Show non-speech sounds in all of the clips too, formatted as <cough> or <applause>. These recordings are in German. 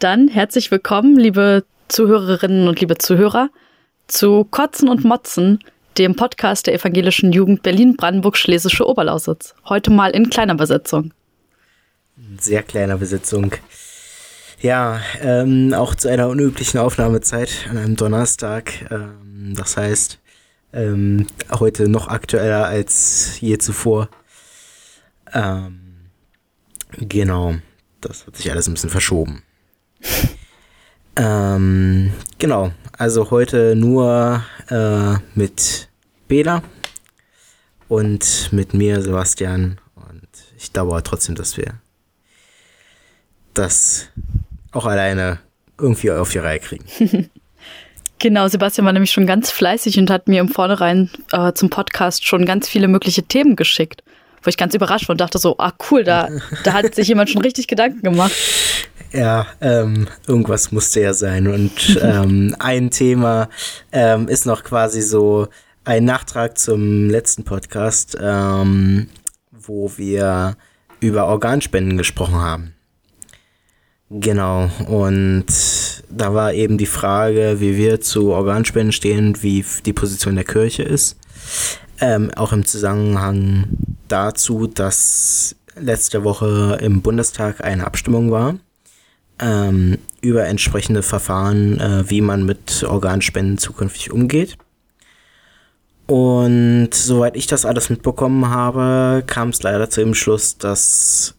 Dann herzlich willkommen, liebe Zuhörerinnen und liebe Zuhörer, zu Kotzen und Motzen, dem Podcast der evangelischen Jugend Berlin-Brandenburg-Schlesische Oberlausitz. Heute mal in kleiner Besetzung. Sehr kleiner Besetzung. Ja, ähm, auch zu einer unüblichen Aufnahmezeit an einem Donnerstag. Ähm, das heißt, ähm, heute noch aktueller als je zuvor. Ähm, genau, das hat sich alles ein bisschen verschoben. Ähm, genau, also heute nur äh, mit Bela und mit mir, Sebastian. Und ich glaube trotzdem, dass wir das auch alleine irgendwie auf die Reihe kriegen. <laughs> Genau, Sebastian war nämlich schon ganz fleißig und hat mir im Vornherein äh, zum Podcast schon ganz viele mögliche Themen geschickt, wo ich ganz überrascht war und dachte so, ah cool, da, <laughs> da hat sich jemand schon richtig Gedanken gemacht. Ja, ähm, irgendwas musste ja sein. Und <laughs> ähm, ein Thema ähm, ist noch quasi so ein Nachtrag zum letzten Podcast, ähm, wo wir über Organspenden gesprochen haben. Genau, und da war eben die Frage, wie wir zu Organspenden stehen, wie die Position der Kirche ist. Ähm, auch im Zusammenhang dazu, dass letzte Woche im Bundestag eine Abstimmung war ähm, über entsprechende Verfahren, äh, wie man mit Organspenden zukünftig umgeht. Und soweit ich das alles mitbekommen habe, kam es leider zu dem Schluss, dass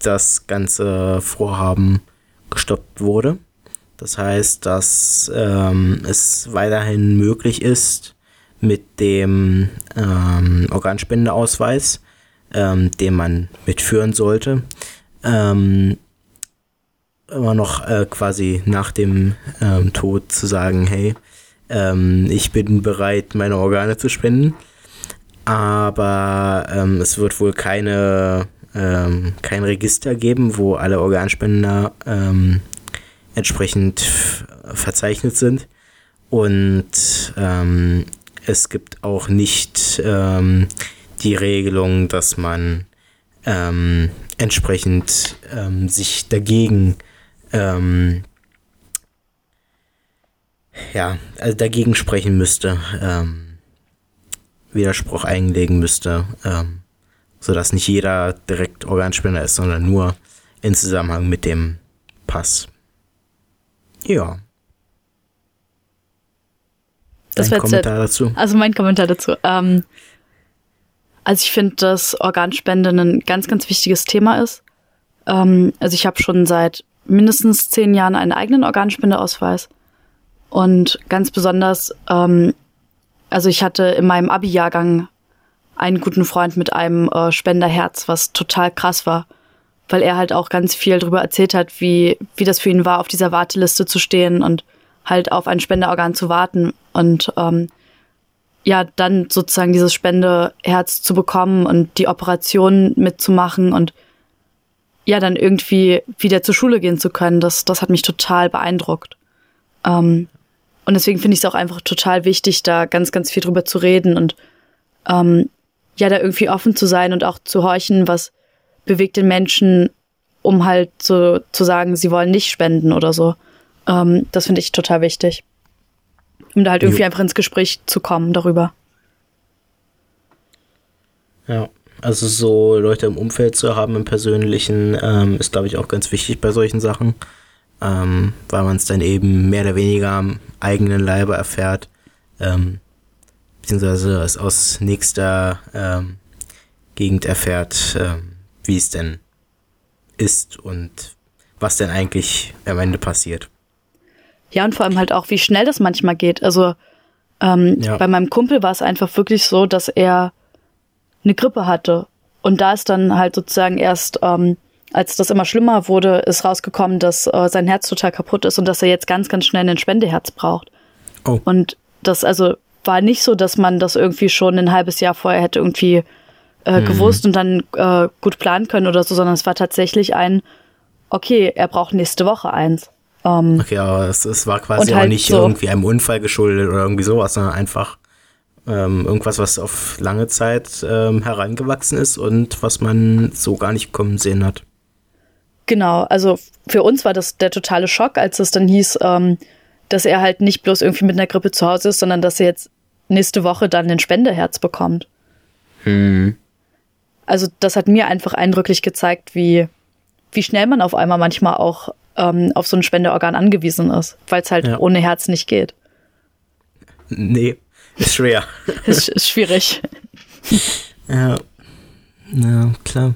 das ganze Vorhaben gestoppt wurde. Das heißt, dass ähm, es weiterhin möglich ist, mit dem ähm, Organspendeausweis, ähm, den man mitführen sollte, ähm, immer noch äh, quasi nach dem ähm, Tod zu sagen, hey, ähm, ich bin bereit, meine Organe zu spenden. Aber ähm, es wird wohl keine ähm, kein Register geben, wo alle Organspender ähm, entsprechend verzeichnet sind. Und ähm, es gibt auch nicht ähm, die Regelung, dass man ähm, entsprechend ähm, sich dagegen ähm, ja, also dagegen sprechen müsste, ähm, Widerspruch einlegen müsste, ähm, sodass nicht jeder direkt Organspender ist, sondern nur in Zusammenhang mit dem Pass. Ja. Das Dein Kommentar jetzt, dazu? Also mein Kommentar dazu. Ähm, also ich finde, dass Organspende ein ganz, ganz wichtiges Thema ist. Ähm, also ich habe schon seit mindestens zehn Jahren einen eigenen Organspendeausweis. Und ganz besonders, ähm, also ich hatte in meinem Abi-Jahrgang einen guten Freund mit einem äh, Spenderherz, was total krass war, weil er halt auch ganz viel darüber erzählt hat, wie, wie das für ihn war, auf dieser Warteliste zu stehen und halt auf ein Spenderorgan zu warten und ähm, ja, dann sozusagen dieses Spendeherz zu bekommen und die Operation mitzumachen und ja, dann irgendwie wieder zur Schule gehen zu können, das, das hat mich total beeindruckt. Ähm, und deswegen finde ich es auch einfach total wichtig, da ganz, ganz viel drüber zu reden und ähm, ja, da irgendwie offen zu sein und auch zu horchen, was bewegt den Menschen, um halt so zu sagen, sie wollen nicht spenden oder so. Ähm, das finde ich total wichtig. Um da halt irgendwie jo. einfach ins Gespräch zu kommen darüber. Ja, also so Leute im Umfeld zu haben, im Persönlichen, ähm, ist, glaube ich, auch ganz wichtig bei solchen Sachen. Ähm, weil man es dann eben mehr oder weniger am eigenen Leibe erfährt. Ähm, beziehungsweise es aus nächster ähm, Gegend erfährt, ähm, wie es denn ist und was denn eigentlich am Ende passiert. Ja, und vor allem halt auch, wie schnell das manchmal geht. Also ähm, ja. bei meinem Kumpel war es einfach wirklich so, dass er eine Grippe hatte. Und da ist dann halt sozusagen erst, ähm, als das immer schlimmer wurde, ist rausgekommen, dass äh, sein Herz total kaputt ist und dass er jetzt ganz, ganz schnell ein Spendeherz braucht. Oh. Und das, also war nicht so, dass man das irgendwie schon ein halbes Jahr vorher hätte irgendwie äh, mhm. gewusst und dann äh, gut planen können oder so, sondern es war tatsächlich ein, okay, er braucht nächste Woche eins. Ähm, okay, aber es, es war quasi halt auch nicht so irgendwie einem Unfall geschuldet oder irgendwie sowas, sondern einfach ähm, irgendwas, was auf lange Zeit ähm, herangewachsen ist und was man so gar nicht kommen sehen hat. Genau, also für uns war das der totale Schock, als es dann hieß, ähm, dass er halt nicht bloß irgendwie mit einer Grippe zu Hause ist, sondern dass er jetzt nächste Woche dann ein Spendeherz bekommt. Hm. Also das hat mir einfach eindrücklich gezeigt, wie, wie schnell man auf einmal manchmal auch ähm, auf so ein Spendeorgan angewiesen ist, weil es halt ja. ohne Herz nicht geht. Nee, ist schwer. <laughs> ist, ist schwierig. ja. Ja, klar.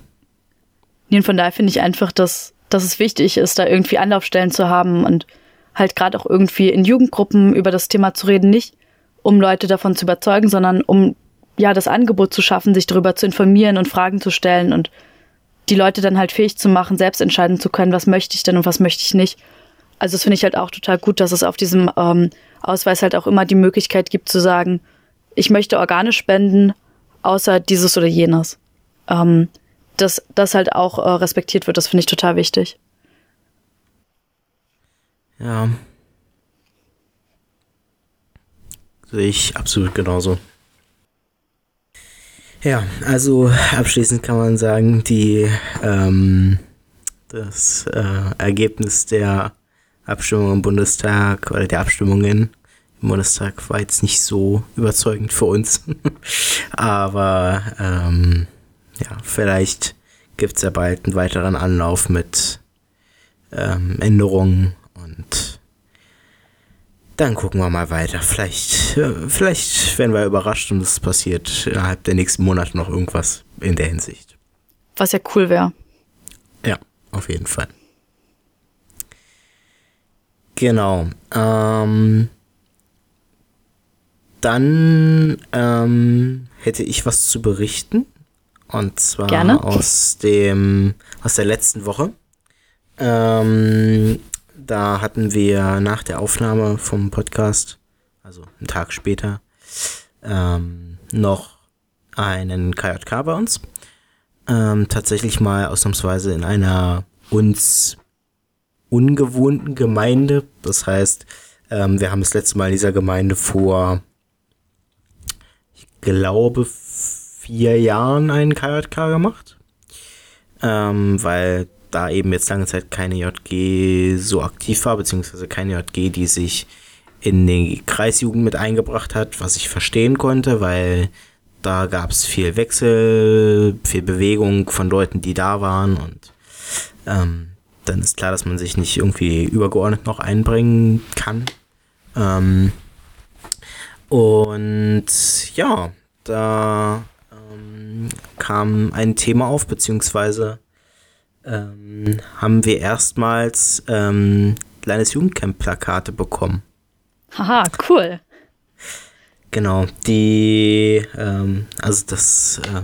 Und von daher finde ich einfach, dass, dass es wichtig ist, da irgendwie Anlaufstellen zu haben und halt gerade auch irgendwie in Jugendgruppen über das Thema zu reden, nicht um Leute davon zu überzeugen, sondern um ja das Angebot zu schaffen, sich darüber zu informieren und Fragen zu stellen und die Leute dann halt fähig zu machen, selbst entscheiden zu können, was möchte ich denn und was möchte ich nicht. Also das finde ich halt auch total gut, dass es auf diesem ähm, Ausweis halt auch immer die Möglichkeit gibt zu sagen, ich möchte Organe spenden, außer dieses oder jenes. Ähm, dass das halt auch äh, respektiert wird, das finde ich total wichtig. Ja. Sehe ich absolut genauso. Ja, also abschließend kann man sagen, die ähm, das äh, Ergebnis der Abstimmung im Bundestag oder der Abstimmungen im Bundestag war jetzt nicht so überzeugend für uns. <laughs> Aber ähm, ja, vielleicht gibt es ja bald einen weiteren Anlauf mit ähm, Änderungen und dann gucken wir mal weiter. Vielleicht, äh, vielleicht werden wir überrascht und es passiert innerhalb der nächsten Monate noch irgendwas in der Hinsicht. Was ja cool wäre. Ja, auf jeden Fall. Genau. Ähm, dann ähm, hätte ich was zu berichten. Und zwar Gerne. aus dem aus der letzten Woche. Ähm, da hatten wir nach der Aufnahme vom Podcast, also einen Tag später, ähm, noch einen KJK bei uns. Ähm, tatsächlich mal ausnahmsweise in einer uns ungewohnten Gemeinde. Das heißt, ähm, wir haben das letzte Mal in dieser Gemeinde vor, ich glaube, vier Jahren einen KJK gemacht, ähm, weil da eben jetzt lange Zeit keine JG so aktiv war, beziehungsweise keine JG, die sich in die Kreisjugend mit eingebracht hat, was ich verstehen konnte, weil da gab es viel Wechsel, viel Bewegung von Leuten, die da waren und ähm, dann ist klar, dass man sich nicht irgendwie übergeordnet noch einbringen kann. Ähm, und ja, da ähm, kam ein Thema auf, beziehungsweise ähm, haben wir erstmals ähm, Landesjugendcamp-Plakate bekommen. Haha, cool. Genau, die, ähm, also das, äh,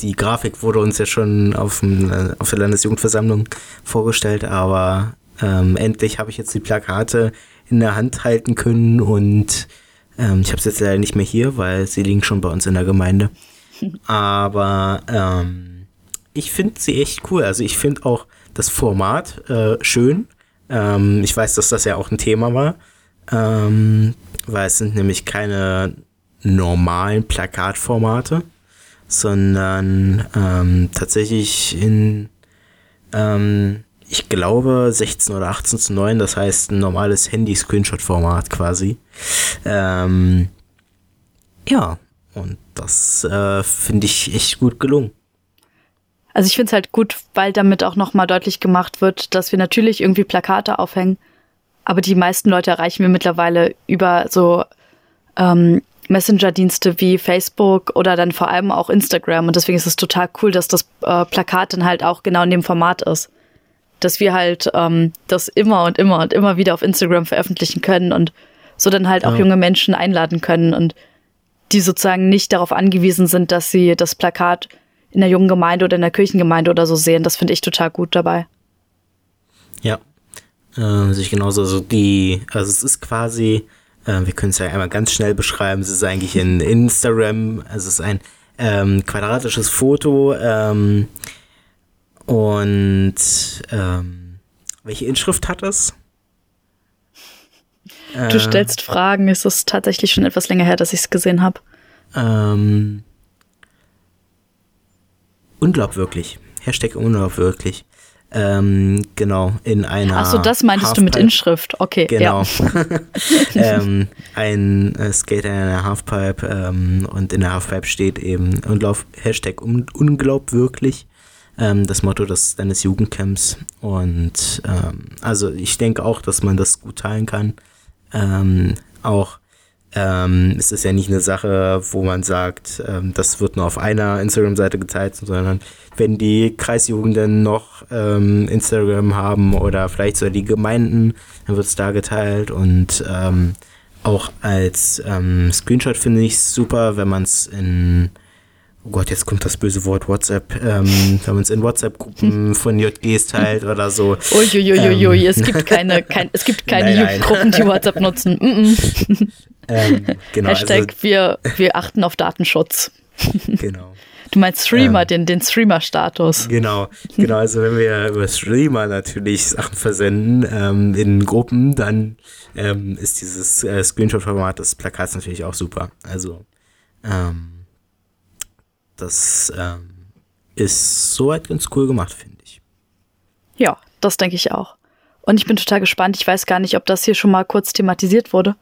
die Grafik wurde uns ja schon auf, dem, äh, auf der Landesjugendversammlung vorgestellt, aber ähm, endlich habe ich jetzt die Plakate in der Hand halten können und ähm, ich habe es jetzt leider nicht mehr hier, weil sie liegen schon bei uns in der Gemeinde. <laughs> Aber ähm, ich finde sie echt cool. Also ich finde auch das Format äh, schön. Ähm, ich weiß, dass das ja auch ein Thema war. Ähm, weil es sind nämlich keine normalen Plakatformate, sondern ähm, tatsächlich in, ähm, ich glaube, 16 oder 18 zu 9, das heißt ein normales Handy-Screenshot-Format quasi. Ähm, ja, und das äh, finde ich echt gut gelungen. Also ich finde es halt gut, weil damit auch nochmal deutlich gemacht wird, dass wir natürlich irgendwie Plakate aufhängen, aber die meisten Leute erreichen wir mittlerweile über so ähm, Messenger-Dienste wie Facebook oder dann vor allem auch Instagram. Und deswegen ist es total cool, dass das äh, Plakat dann halt auch genau in dem Format ist. Dass wir halt ähm, das immer und immer und immer wieder auf Instagram veröffentlichen können und so dann halt auch ja. junge Menschen einladen können und die sozusagen nicht darauf angewiesen sind, dass sie das Plakat in der jungen Gemeinde oder in der Kirchengemeinde oder so sehen. Das finde ich total gut dabei. Ja, äh, sich genauso. Also die, also es ist quasi, äh, wir können es ja einmal ganz schnell beschreiben. Es ist eigentlich in Instagram, also es ist ein ähm, quadratisches Foto ähm, und ähm, welche Inschrift hat es? Du äh, stellst Fragen. Es ist tatsächlich schon etwas länger her, dass ich es gesehen habe. Ähm, unglaubwürdig. Hashtag unglaubwürdig. Ähm, genau, in einer. Achso, das meintest du mit Inschrift, okay. Genau. Ja. <laughs> ähm, ein äh, Skater in einer Halfpipe ähm, und in der Halfpipe steht eben und lauf Hashtag un unglaubwürklich. Ähm, das Motto des, deines Jugendcamps. Und ähm, also ich denke auch, dass man das gut teilen kann. Ähm, auch ähm, es ist ja nicht eine Sache, wo man sagt, ähm, das wird nur auf einer Instagram-Seite geteilt, sondern wenn die Kreisjugenden noch ähm, Instagram haben oder vielleicht sogar die Gemeinden, dann wird es da geteilt und ähm, auch als ähm, Screenshot finde ich super, wenn man es in Oh Gott, jetzt kommt das böse Wort WhatsApp. Ähm, wenn man es in WhatsApp-Gruppen <laughs> von JGs teilt oder so. Uiuiuiui, ähm. es gibt keine, kein, es gibt keine Jugendgruppen, die WhatsApp nutzen. Mm -mm. <laughs> Ähm, genau, Hashtag also, wir, wir achten auf Datenschutz. Genau. Du meinst Streamer, ähm, den, den Streamer-Status. Genau, genau. Also wenn wir über Streamer natürlich Sachen versenden ähm, in Gruppen, dann ähm, ist dieses äh, Screenshot-Format des Plakats natürlich auch super. Also ähm, das ähm, ist soweit ganz cool gemacht, finde ich. Ja, das denke ich auch. Und ich bin total gespannt. Ich weiß gar nicht, ob das hier schon mal kurz thematisiert wurde.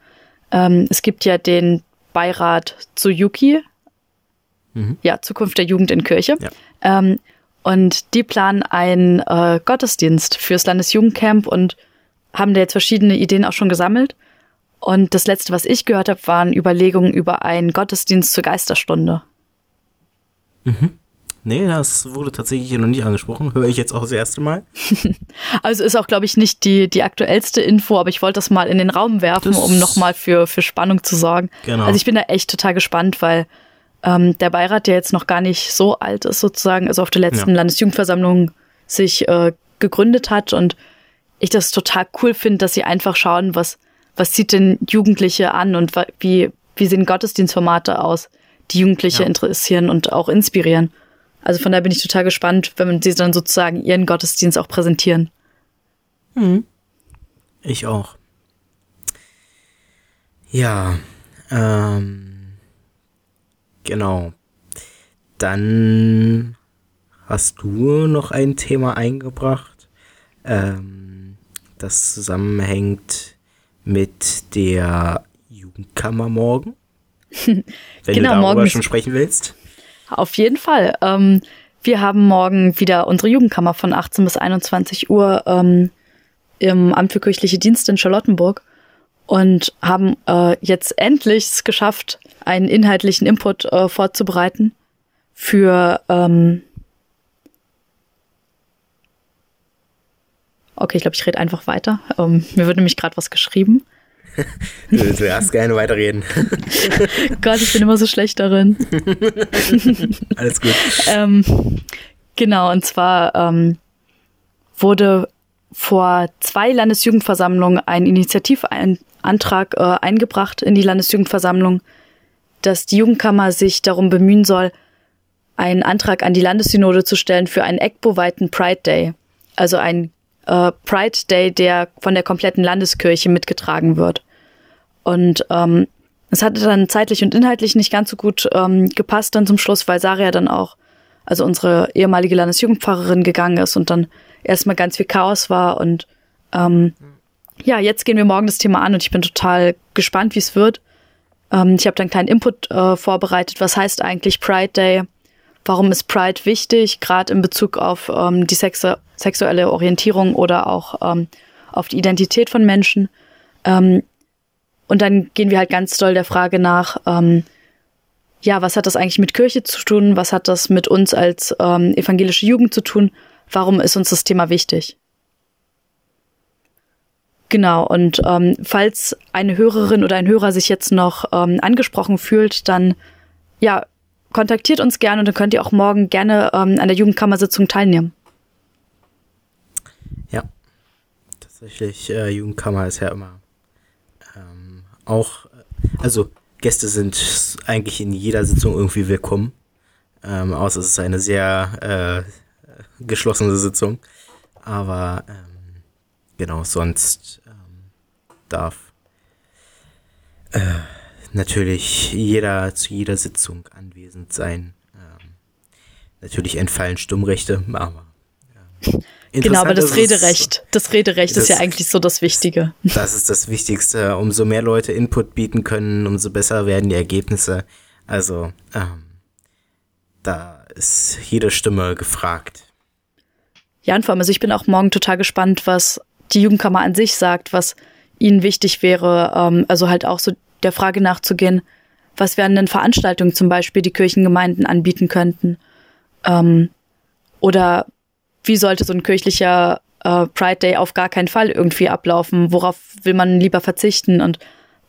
Ähm, es gibt ja den Beirat zu Yuki, mhm. ja, Zukunft der Jugend in Kirche. Ja. Ähm, und die planen einen äh, Gottesdienst fürs Landesjugendcamp und haben da jetzt verschiedene Ideen auch schon gesammelt. Und das letzte, was ich gehört habe, waren Überlegungen über einen Gottesdienst zur Geisterstunde. Mhm. Nee, das wurde tatsächlich noch nicht angesprochen. Höre ich jetzt auch das erste Mal. <laughs> also ist auch, glaube ich, nicht die, die aktuellste Info, aber ich wollte das mal in den Raum werfen, das um nochmal für, für Spannung zu sorgen. Genau. Also ich bin da echt total gespannt, weil ähm, der Beirat, der jetzt noch gar nicht so alt ist, sozusagen, also auf der letzten ja. Landesjugendversammlung sich äh, gegründet hat und ich das total cool finde, dass sie einfach schauen, was, was zieht denn Jugendliche an und wie, wie sehen Gottesdienstformate aus, die Jugendliche ja. interessieren und auch inspirieren. Also von daher bin ich total gespannt, wenn sie dann sozusagen ihren Gottesdienst auch präsentieren. Mhm. Ich auch. Ja, ähm, genau. Dann hast du noch ein Thema eingebracht, ähm, das zusammenhängt mit der Jugendkammer morgen. Wenn genau, du darüber morgen schon sprechen willst. Auf jeden Fall. Ähm, wir haben morgen wieder unsere Jugendkammer von 18 bis 21 Uhr ähm, im Amt für kirchliche Dienste in Charlottenburg und haben äh, jetzt endlich es geschafft, einen inhaltlichen Input äh, vorzubereiten für ähm Okay, ich glaube, ich rede einfach weiter. Ähm, mir wird nämlich gerade was geschrieben. <laughs> du, du darfst gerne weiterreden. <laughs> Gott, ich bin immer so schlecht darin. <laughs> Alles gut. Ähm, genau, und zwar ähm, wurde vor zwei Landesjugendversammlungen ein Initiativantrag äh, eingebracht in die Landesjugendversammlung, dass die Jugendkammer sich darum bemühen soll, einen Antrag an die Landessynode zu stellen für einen ECBO-weiten Pride Day. Also ein äh, Pride Day, der von der kompletten Landeskirche mitgetragen wird. Und ähm, es hatte dann zeitlich und inhaltlich nicht ganz so gut ähm, gepasst dann zum Schluss, weil Saria dann auch, also unsere ehemalige Landesjugendpfarrerin gegangen ist und dann erstmal ganz viel Chaos war. Und ähm, ja, jetzt gehen wir morgen das Thema an und ich bin total gespannt, wie es wird. Ähm, ich habe dann einen kleinen Input äh, vorbereitet. Was heißt eigentlich Pride Day? Warum ist Pride wichtig, gerade in Bezug auf ähm, die Sexu sexuelle Orientierung oder auch ähm, auf die Identität von Menschen? Ähm, und dann gehen wir halt ganz doll der Frage nach, ähm, ja, was hat das eigentlich mit Kirche zu tun? Was hat das mit uns als ähm, evangelische Jugend zu tun? Warum ist uns das Thema wichtig? Genau, und ähm, falls eine Hörerin oder ein Hörer sich jetzt noch ähm, angesprochen fühlt, dann ja, kontaktiert uns gerne und dann könnt ihr auch morgen gerne ähm, an der Jugendkammersitzung teilnehmen. Ja, tatsächlich, äh, Jugendkammer ist ja immer auch, also Gäste sind eigentlich in jeder Sitzung irgendwie willkommen. Ähm, außer es ist eine sehr äh, geschlossene Sitzung. Aber ähm, genau, sonst ähm, darf äh, natürlich jeder zu jeder Sitzung anwesend sein. Ähm, natürlich entfallen Stummrechte, aber. Ja. <laughs> Genau, aber das Rederecht, das Rederecht das, ist ja eigentlich so das Wichtige. <laughs> Das ist das Wichtigste. Umso mehr Leute Input bieten können, umso besser werden die Ergebnisse. Also, ähm, da ist jede Stimme gefragt. Ja, und vor allem, also ich bin auch morgen total gespannt, was die Jugendkammer an sich sagt, was ihnen wichtig wäre, ähm, also halt auch so der Frage nachzugehen, was wären denn Veranstaltungen zum Beispiel, die Kirchengemeinden anbieten könnten? Ähm, oder wie sollte so ein kirchlicher äh, Pride Day auf gar keinen Fall irgendwie ablaufen? Worauf will man lieber verzichten? Und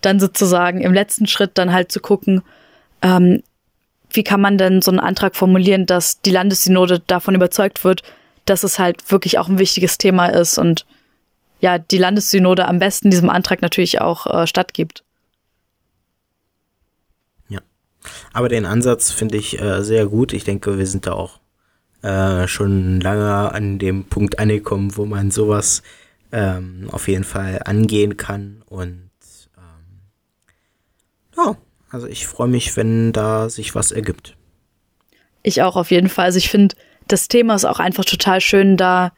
dann sozusagen im letzten Schritt dann halt zu gucken, ähm, wie kann man denn so einen Antrag formulieren, dass die Landessynode davon überzeugt wird, dass es halt wirklich auch ein wichtiges Thema ist und ja, die Landessynode am besten diesem Antrag natürlich auch äh, stattgibt. Ja, aber den Ansatz finde ich äh, sehr gut. Ich denke, wir sind da auch äh, schon lange an dem Punkt angekommen, wo man sowas ähm, auf jeden Fall angehen kann. Und ähm, ja, also ich freue mich, wenn da sich was ergibt. Ich auch auf jeden Fall. Also ich finde, das Thema ist auch einfach total schön, da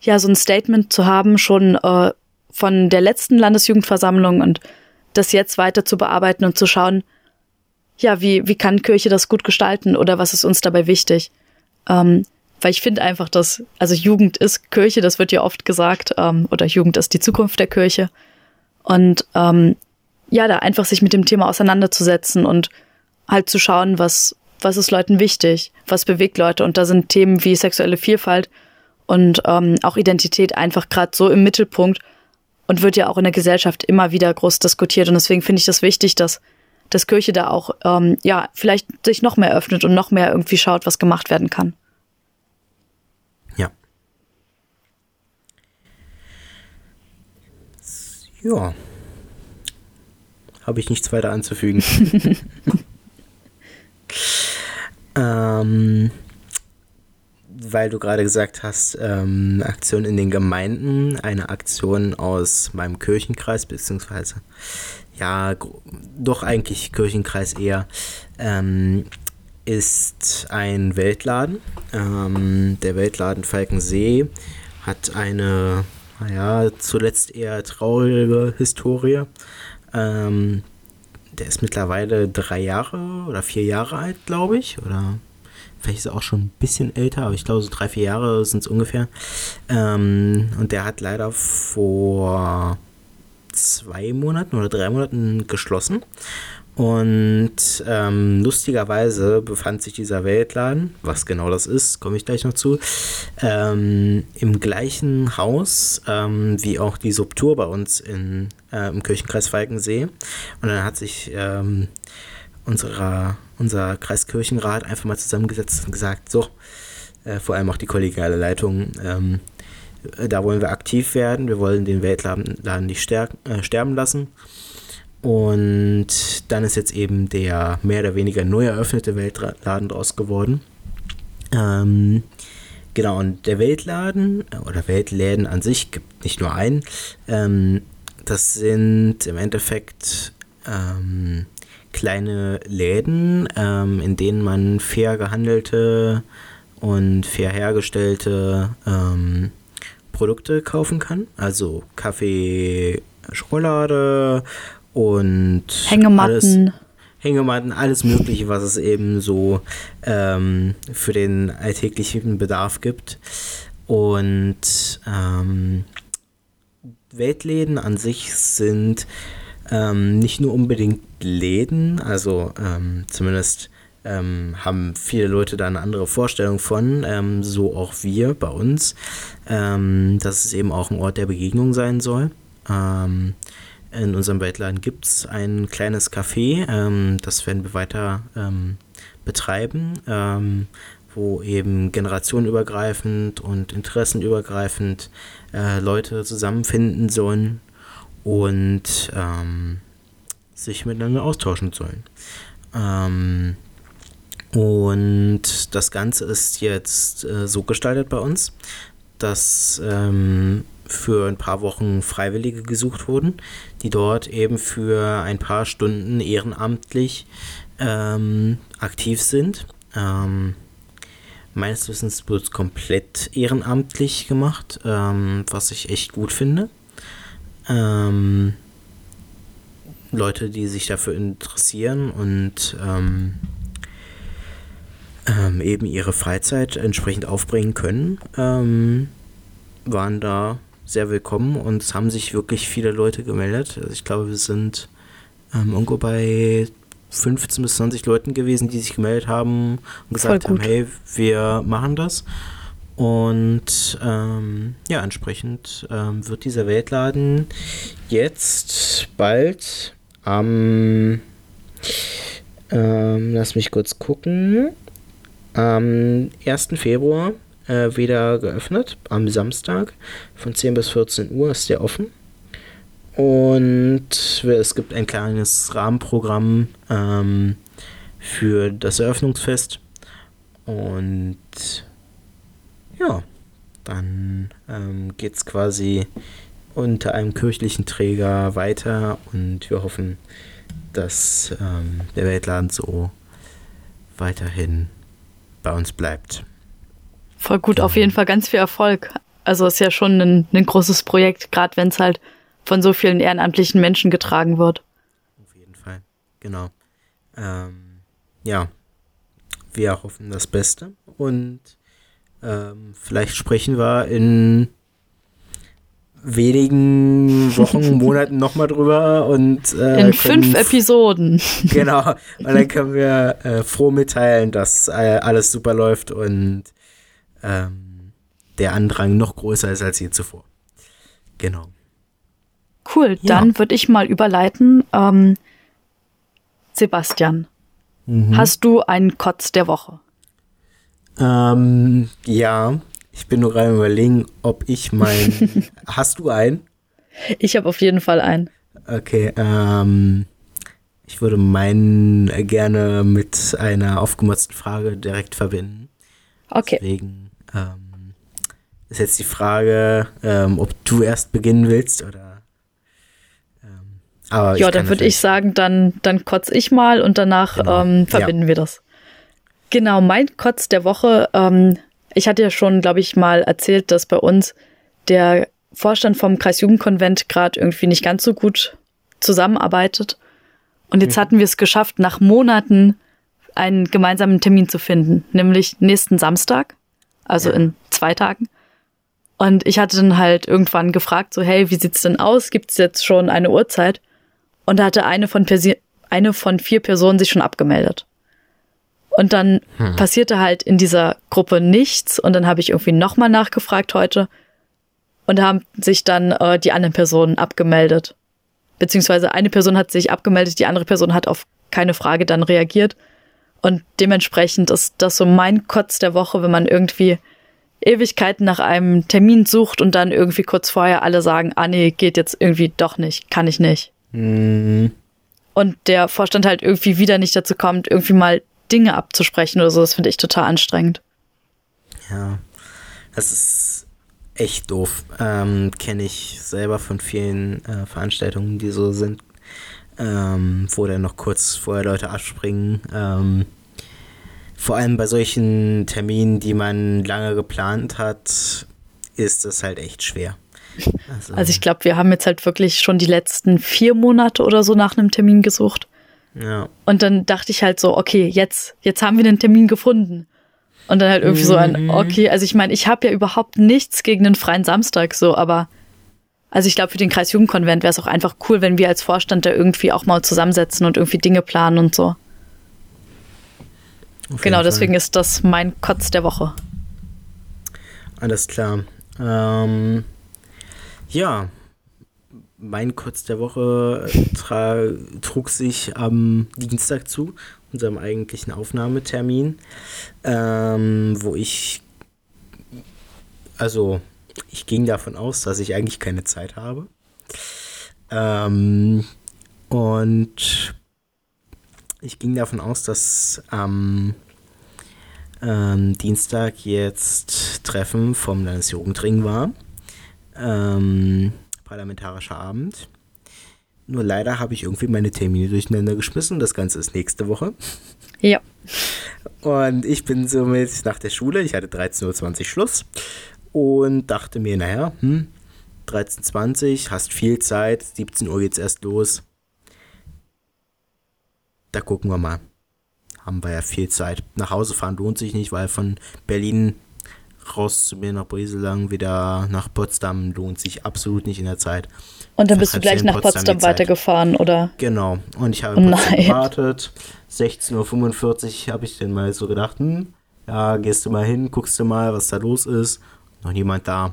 ja so ein Statement zu haben, schon äh, von der letzten Landesjugendversammlung und das jetzt weiter zu bearbeiten und zu schauen, ja, wie, wie kann Kirche das gut gestalten oder was ist uns dabei wichtig? Ähm, weil ich finde einfach, dass, also Jugend ist Kirche, das wird ja oft gesagt, ähm, oder Jugend ist die Zukunft der Kirche. Und ähm, ja, da einfach sich mit dem Thema auseinanderzusetzen und halt zu schauen, was, was ist Leuten wichtig, was bewegt Leute. Und da sind Themen wie sexuelle Vielfalt und ähm, auch Identität einfach gerade so im Mittelpunkt und wird ja auch in der Gesellschaft immer wieder groß diskutiert. Und deswegen finde ich das wichtig, dass dass Kirche da auch, ähm, ja, vielleicht sich noch mehr öffnet und noch mehr irgendwie schaut, was gemacht werden kann. Ja. Ja. Habe ich nichts weiter anzufügen. <laughs> ähm, weil du gerade gesagt hast, ähm, Aktion in den Gemeinden, eine Aktion aus meinem Kirchenkreis, beziehungsweise ja, doch eigentlich Kirchenkreis eher, ähm, ist ein Weltladen. Ähm, der Weltladen Falkensee hat eine, naja, zuletzt eher traurige Historie. Ähm, der ist mittlerweile drei Jahre oder vier Jahre alt, glaube ich. Oder vielleicht ist er auch schon ein bisschen älter, aber ich glaube, so drei, vier Jahre sind es ungefähr. Ähm, und der hat leider vor zwei Monaten oder drei Monaten geschlossen. Und ähm, lustigerweise befand sich dieser Weltladen, was genau das ist, komme ich gleich noch zu, ähm, im gleichen Haus ähm, wie auch die Subtur bei uns in, äh, im Kirchenkreis Falkensee. Und dann hat sich ähm, unserer, unser Kreiskirchenrat einfach mal zusammengesetzt und gesagt, so, äh, vor allem auch die kollegiale Leitung, ähm, da wollen wir aktiv werden. Wir wollen den Weltladen nicht stärken, äh, sterben lassen. Und dann ist jetzt eben der mehr oder weniger neu eröffnete Weltladen draus geworden. Ähm, genau, und der Weltladen äh, oder Weltläden an sich gibt nicht nur einen. Ähm, das sind im Endeffekt ähm, kleine Läden, ähm, in denen man fair gehandelte und fair hergestellte ähm, Produkte kaufen kann. Also Kaffee, Schokolade und Hängematten. Alles, Hängematten, alles Mögliche, was es eben so ähm, für den alltäglichen Bedarf gibt. Und ähm, Weltläden an sich sind ähm, nicht nur unbedingt Läden, also ähm, zumindest ähm, haben viele Leute da eine andere Vorstellung von, ähm, so auch wir bei uns, ähm, dass es eben auch ein Ort der Begegnung sein soll. Ähm, in unserem Weltladen gibt es ein kleines Café, ähm, das werden wir weiter ähm, betreiben, wo eben generationenübergreifend und interessenübergreifend äh, Leute zusammenfinden sollen und sich miteinander austauschen sollen. Ähm, und das Ganze ist jetzt äh, so gestaltet bei uns, dass ähm, für ein paar Wochen Freiwillige gesucht wurden, die dort eben für ein paar Stunden ehrenamtlich ähm, aktiv sind. Ähm, meines Wissens wird es komplett ehrenamtlich gemacht, ähm, was ich echt gut finde. Ähm, Leute, die sich dafür interessieren und ähm, eben ihre Freizeit entsprechend aufbringen können, ähm, waren da sehr willkommen und es haben sich wirklich viele Leute gemeldet. Also ich glaube, wir sind ähm, irgendwo bei 15 bis 20 Leuten gewesen, die sich gemeldet haben und gesagt haben, hey, wir machen das. Und ähm, ja, entsprechend ähm, wird dieser Weltladen jetzt bald am, ähm, lass mich kurz gucken, am 1. Februar äh, wieder geöffnet, am Samstag. Von 10 bis 14 Uhr ist der offen. Und es gibt ein kleines Rahmenprogramm ähm, für das Eröffnungsfest. Und ja, dann ähm, geht es quasi unter einem kirchlichen Träger weiter und wir hoffen, dass ähm, der Weltladen so weiterhin bei uns bleibt. Voll gut, auf jeden Fall ganz viel Erfolg. Also ist ja schon ein, ein großes Projekt, gerade wenn es halt von so vielen ehrenamtlichen Menschen getragen wird. Auf jeden Fall, genau. Ähm, ja, wir hoffen das Beste und ähm, vielleicht sprechen wir in wenigen Wochen, <laughs> Monaten nochmal drüber und äh, in fünf Episoden. <laughs> Genau. Und dann können wir äh, froh mitteilen, dass äh, alles super läuft und ähm, der Andrang noch größer ist als je zuvor. Genau. Cool, ja. dann würde ich mal überleiten. Ähm, Sebastian, mhm. hast du einen Kotz der Woche? Ähm, ja, ich bin nur gerade überlegen, ob ich mein. <laughs> hast du einen? Ich habe auf jeden Fall einen. Okay, ähm, ich würde meinen gerne mit einer aufgemotzten Frage direkt verbinden. Okay. Deswegen ähm, ist jetzt die Frage, ähm, ob du erst beginnen willst oder. Ähm, aber ja, dann würde ich sagen, dann, dann kotze ich mal und danach genau. ähm, verbinden ja. wir das. Genau, mein Kotz der Woche ähm, ich hatte ja schon, glaube ich, mal erzählt, dass bei uns der Vorstand vom Kreisjugendkonvent gerade irgendwie nicht ganz so gut zusammenarbeitet. Und jetzt mhm. hatten wir es geschafft, nach Monaten einen gemeinsamen Termin zu finden, nämlich nächsten Samstag, also ja. in zwei Tagen. Und ich hatte dann halt irgendwann gefragt, so, hey, wie sieht's denn aus? Gibt's jetzt schon eine Uhrzeit? Und da hatte eine von, Persi eine von vier Personen sich schon abgemeldet. Und dann hm. passierte halt in dieser Gruppe nichts. Und dann habe ich irgendwie nochmal nachgefragt heute. Und haben sich dann äh, die anderen Personen abgemeldet. Beziehungsweise eine Person hat sich abgemeldet, die andere Person hat auf keine Frage dann reagiert. Und dementsprechend ist das so mein Kotz der Woche, wenn man irgendwie Ewigkeiten nach einem Termin sucht und dann irgendwie kurz vorher alle sagen, ah nee, geht jetzt irgendwie doch nicht, kann ich nicht. Mhm. Und der Vorstand halt irgendwie wieder nicht dazu kommt, irgendwie mal Dinge abzusprechen oder so. Das finde ich total anstrengend. Ja, das ist echt doof. Ähm, Kenne ich selber von vielen äh, Veranstaltungen, die so sind, ähm, wo dann noch kurz vorher Leute abspringen. Ähm, vor allem bei solchen Terminen, die man lange geplant hat, ist das halt echt schwer. <laughs> Also, also ich glaube, wir haben jetzt halt wirklich schon die letzten vier Monate oder so nach einem Termin gesucht. Ja. Und dann dachte ich halt so, okay, jetzt, jetzt haben wir den Termin gefunden. Und dann halt irgendwie mhm. so ein, mhm. okay, also ich meine, ich habe ja überhaupt nichts gegen den freien Samstag so, aber also ich glaube, für den Kreisjugendkonvent wäre es auch einfach cool, wenn wir als Vorstand da irgendwie auch mal zusammensetzen und irgendwie Dinge planen und so. Genau, deswegen ist das mein Kotz der Woche. Alles klar. Ähm, ja, mein Kotz der Woche trug sich am Dienstag zu, unserem eigentlichen Aufnahmetermin, ähm, wo ich, also ich ging davon aus, dass ich eigentlich keine Zeit habe. Ähm, und ich ging davon aus, dass am ähm, Dienstag jetzt Treffen vom Landesjugendring war. Ähm, parlamentarischer Abend. Nur leider habe ich irgendwie meine Termine durcheinander geschmissen. Das Ganze ist nächste Woche. Ja. Und ich bin somit nach der Schule, ich hatte 13.20 Uhr Schluss und dachte mir, naja, hm, 13.20 Uhr, hast viel Zeit, 17 Uhr geht's erst los. Da gucken wir mal. Haben wir ja viel Zeit. Nach Hause fahren lohnt sich nicht, weil von Berlin raus zu mir nach Brieselang wieder nach Potsdam lohnt sich absolut nicht in der Zeit. Und dann bist du gleich nach Potsdam, Potsdam weitergefahren, oder? Genau. Und ich habe <laughs> gewartet. 16.45 Uhr habe ich dann mal so gedacht, hm, ja, gehst du mal hin, guckst du mal, was da los ist. Noch niemand da.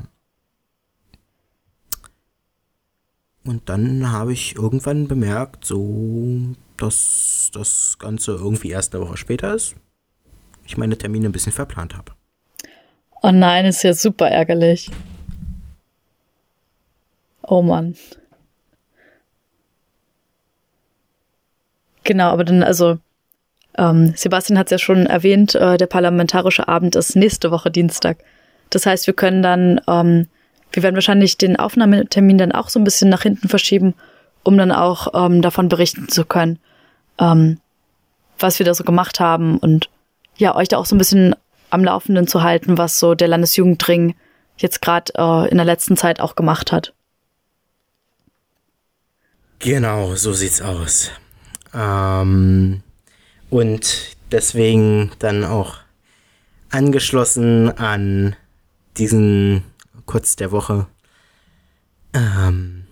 Und dann habe ich irgendwann bemerkt, so, dass das Ganze irgendwie erst eine Woche später ist. Ich meine Termine ein bisschen verplant habe. Oh nein, ist ja super ärgerlich. Oh Mann. Genau, aber dann, also, ähm, Sebastian hat es ja schon erwähnt, äh, der parlamentarische Abend ist nächste Woche Dienstag. Das heißt, wir können dann, ähm, wir werden wahrscheinlich den Aufnahmetermin dann auch so ein bisschen nach hinten verschieben, um dann auch ähm, davon berichten zu können, ähm, was wir da so gemacht haben und ja, euch da auch so ein bisschen am Laufenden zu halten, was so der Landesjugendring jetzt gerade äh, in der letzten Zeit auch gemacht hat. Genau, so sieht's aus. Ähm, und deswegen dann auch angeschlossen an diesen kurz der Woche. Ähm,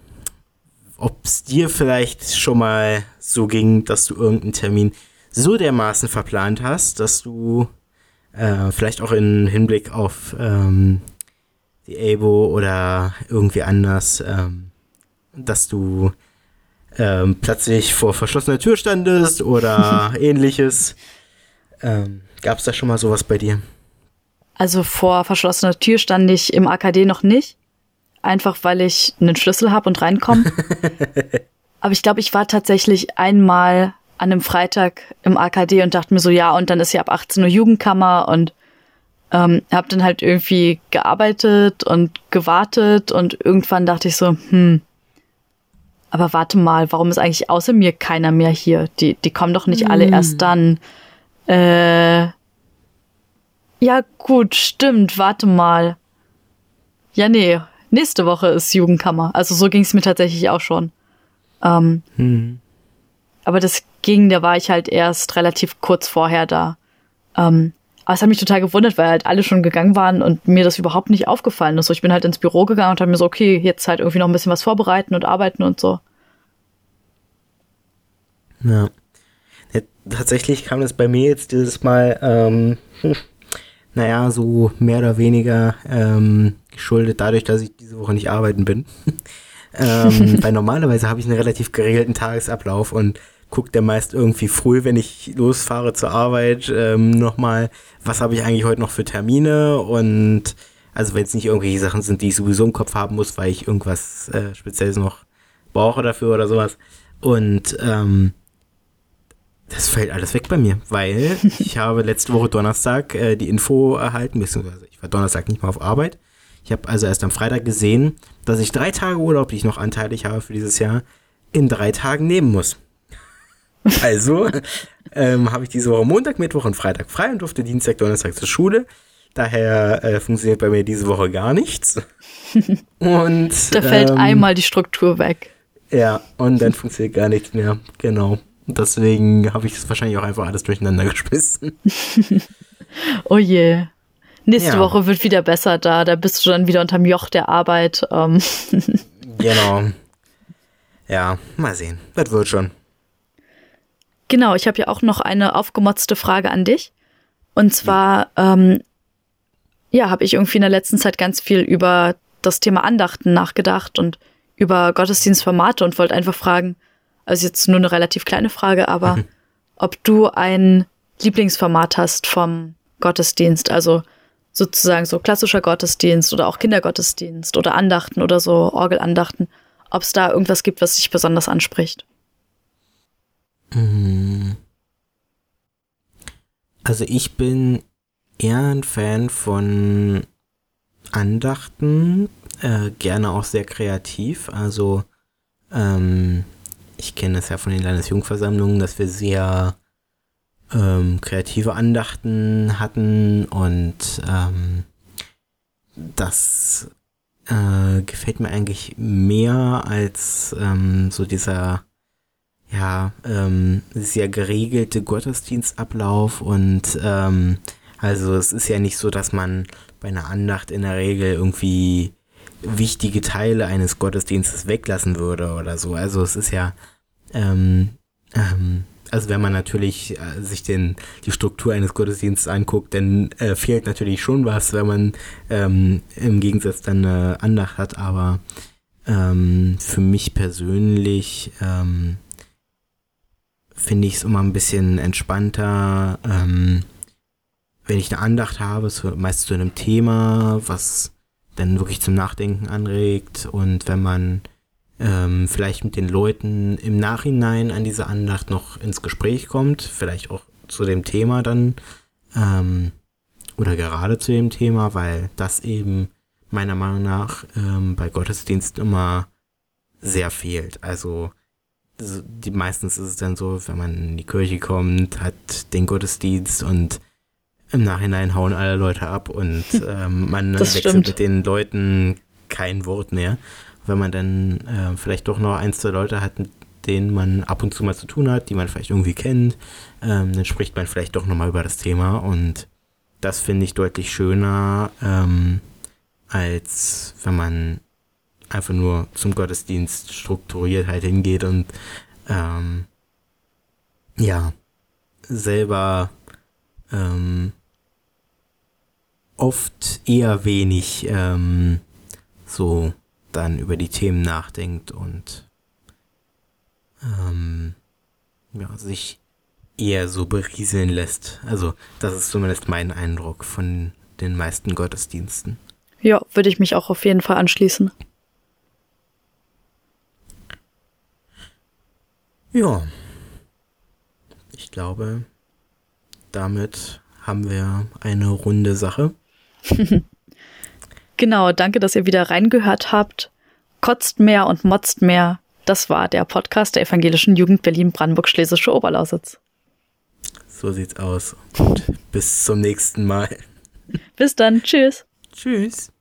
Ob es dir vielleicht schon mal so ging, dass du irgendeinen Termin so dermaßen verplant hast, dass du äh, vielleicht auch im Hinblick auf ähm, die ABO oder irgendwie anders, ähm, dass du ähm, plötzlich vor verschlossener Tür standest oder <laughs> ähnliches. Ähm, Gab es da schon mal sowas bei dir? Also vor verschlossener Tür stand ich im AKD noch nicht. Einfach weil ich einen Schlüssel habe und reinkomme. <laughs> Aber ich glaube, ich war tatsächlich einmal an einem Freitag im AKD und dachte mir so, ja, und dann ist ja ab 18 Uhr Jugendkammer und ähm, habe dann halt irgendwie gearbeitet und gewartet und irgendwann dachte ich so, hm, aber warte mal, warum ist eigentlich außer mir keiner mehr hier? Die, die kommen doch nicht alle hm. erst dann. Äh, ja, gut, stimmt, warte mal. Ja, nee, nächste Woche ist Jugendkammer. Also so ging es mir tatsächlich auch schon. Ähm, hm. Aber das ging, da war ich halt erst relativ kurz vorher da. Ähm, aber es hat mich total gewundert, weil halt alle schon gegangen waren und mir das überhaupt nicht aufgefallen ist. So, ich bin halt ins Büro gegangen und habe mir so, okay, jetzt halt irgendwie noch ein bisschen was vorbereiten und arbeiten und so. Ja. ja tatsächlich kam das bei mir jetzt dieses Mal ähm, <laughs> naja, so mehr oder weniger ähm, geschuldet dadurch, dass ich diese Woche nicht arbeiten bin. <laughs> ähm, <laughs> weil normalerweise habe ich einen relativ geregelten Tagesablauf und gucke der meist irgendwie früh, wenn ich losfahre zur Arbeit, ähm, nochmal, was habe ich eigentlich heute noch für Termine und also wenn es nicht irgendwelche Sachen sind, die ich sowieso im Kopf haben muss, weil ich irgendwas äh, Spezielles noch brauche dafür oder sowas. Und ähm, das fällt alles weg bei mir, weil <laughs> ich habe letzte Woche Donnerstag äh, die Info erhalten, beziehungsweise ich war Donnerstag nicht mal auf Arbeit. Ich habe also erst am Freitag gesehen, dass ich drei Tage Urlaub, die ich noch anteilig habe für dieses Jahr, in drei Tagen nehmen muss. Also ähm, habe ich diese Woche Montag, Mittwoch und Freitag frei und durfte Dienstag, Donnerstag zur Schule. Daher äh, funktioniert bei mir diese Woche gar nichts. <laughs> Und da fällt ähm, einmal die Struktur weg. Ja, und dann funktioniert gar nichts mehr. Genau. Deswegen habe ich das wahrscheinlich auch einfach alles durcheinander geschmissen. <laughs> oh je. Nächste ja. Woche wird wieder besser da. Da bist du dann wieder unterm Joch der Arbeit. Ähm. <laughs> genau. Ja, mal sehen. Das wird schon. Genau, ich habe ja auch noch eine aufgemotzte Frage an dich. Und zwar, ähm, ja, habe ich irgendwie in der letzten Zeit ganz viel über das Thema Andachten nachgedacht und über Gottesdienstformate und wollte einfach fragen, also jetzt nur eine relativ kleine Frage, aber mhm. <laughs> ob du ein Lieblingsformat hast vom Gottesdienst, also sozusagen so klassischer Gottesdienst oder auch Kindergottesdienst oder Andachten oder so Orgelandachten, ob es da irgendwas gibt, was dich besonders anspricht. Mhm. Also ich bin eher ein Fan von Andachten, äh, gerne auch sehr kreativ. Also ähm, ich kenne es ja von den Landesjugendversammlungen, dass wir sehr ähm, kreative Andachten hatten und ähm, das äh, gefällt mir eigentlich mehr als ähm, so dieser ja ähm, sehr geregelte Gottesdienstablauf und ähm, also es ist ja nicht so, dass man bei einer Andacht in der Regel irgendwie wichtige Teile eines Gottesdienstes weglassen würde oder so. Also es ist ja ähm, ähm, also wenn man natürlich äh, sich den, die Struktur eines Gottesdienstes anguckt, dann äh, fehlt natürlich schon was, wenn man ähm, im Gegensatz dann eine Andacht hat, aber ähm, für mich persönlich ähm, finde ich es immer ein bisschen entspannter, ähm, wenn ich eine Andacht habe, so meist zu einem Thema, was dann wirklich zum Nachdenken anregt und wenn man ähm, vielleicht mit den Leuten im Nachhinein an diese Andacht noch ins Gespräch kommt, vielleicht auch zu dem Thema dann ähm, oder gerade zu dem Thema, weil das eben meiner Meinung nach ähm, bei Gottesdienst immer sehr fehlt. Also die, meistens ist es dann so, wenn man in die Kirche kommt, hat den Gottesdienst und im Nachhinein hauen alle Leute ab und <laughs> ähm, man wechselt stimmt. mit den Leuten kein Wort mehr wenn man dann äh, vielleicht doch noch ein, zwei Leute hat, mit denen man ab und zu mal zu tun hat, die man vielleicht irgendwie kennt, ähm, dann spricht man vielleicht doch nochmal über das Thema und das finde ich deutlich schöner, ähm, als wenn man einfach nur zum Gottesdienst strukturiert halt hingeht und ähm, ja, selber ähm, oft eher wenig ähm, so dann über die Themen nachdenkt und ähm, ja, sich eher so berieseln lässt. Also das ist zumindest mein Eindruck von den meisten Gottesdiensten. Ja, würde ich mich auch auf jeden Fall anschließen. Ja, ich glaube, damit haben wir eine runde Sache. <laughs> Genau, danke, dass ihr wieder reingehört habt. Kotzt mehr und motzt mehr. Das war der Podcast der Evangelischen Jugend Berlin-Brandenburg-Schlesische Oberlausitz. So sieht's aus. Und bis zum nächsten Mal. <laughs> Bis dann. Tschüss. Tschüss.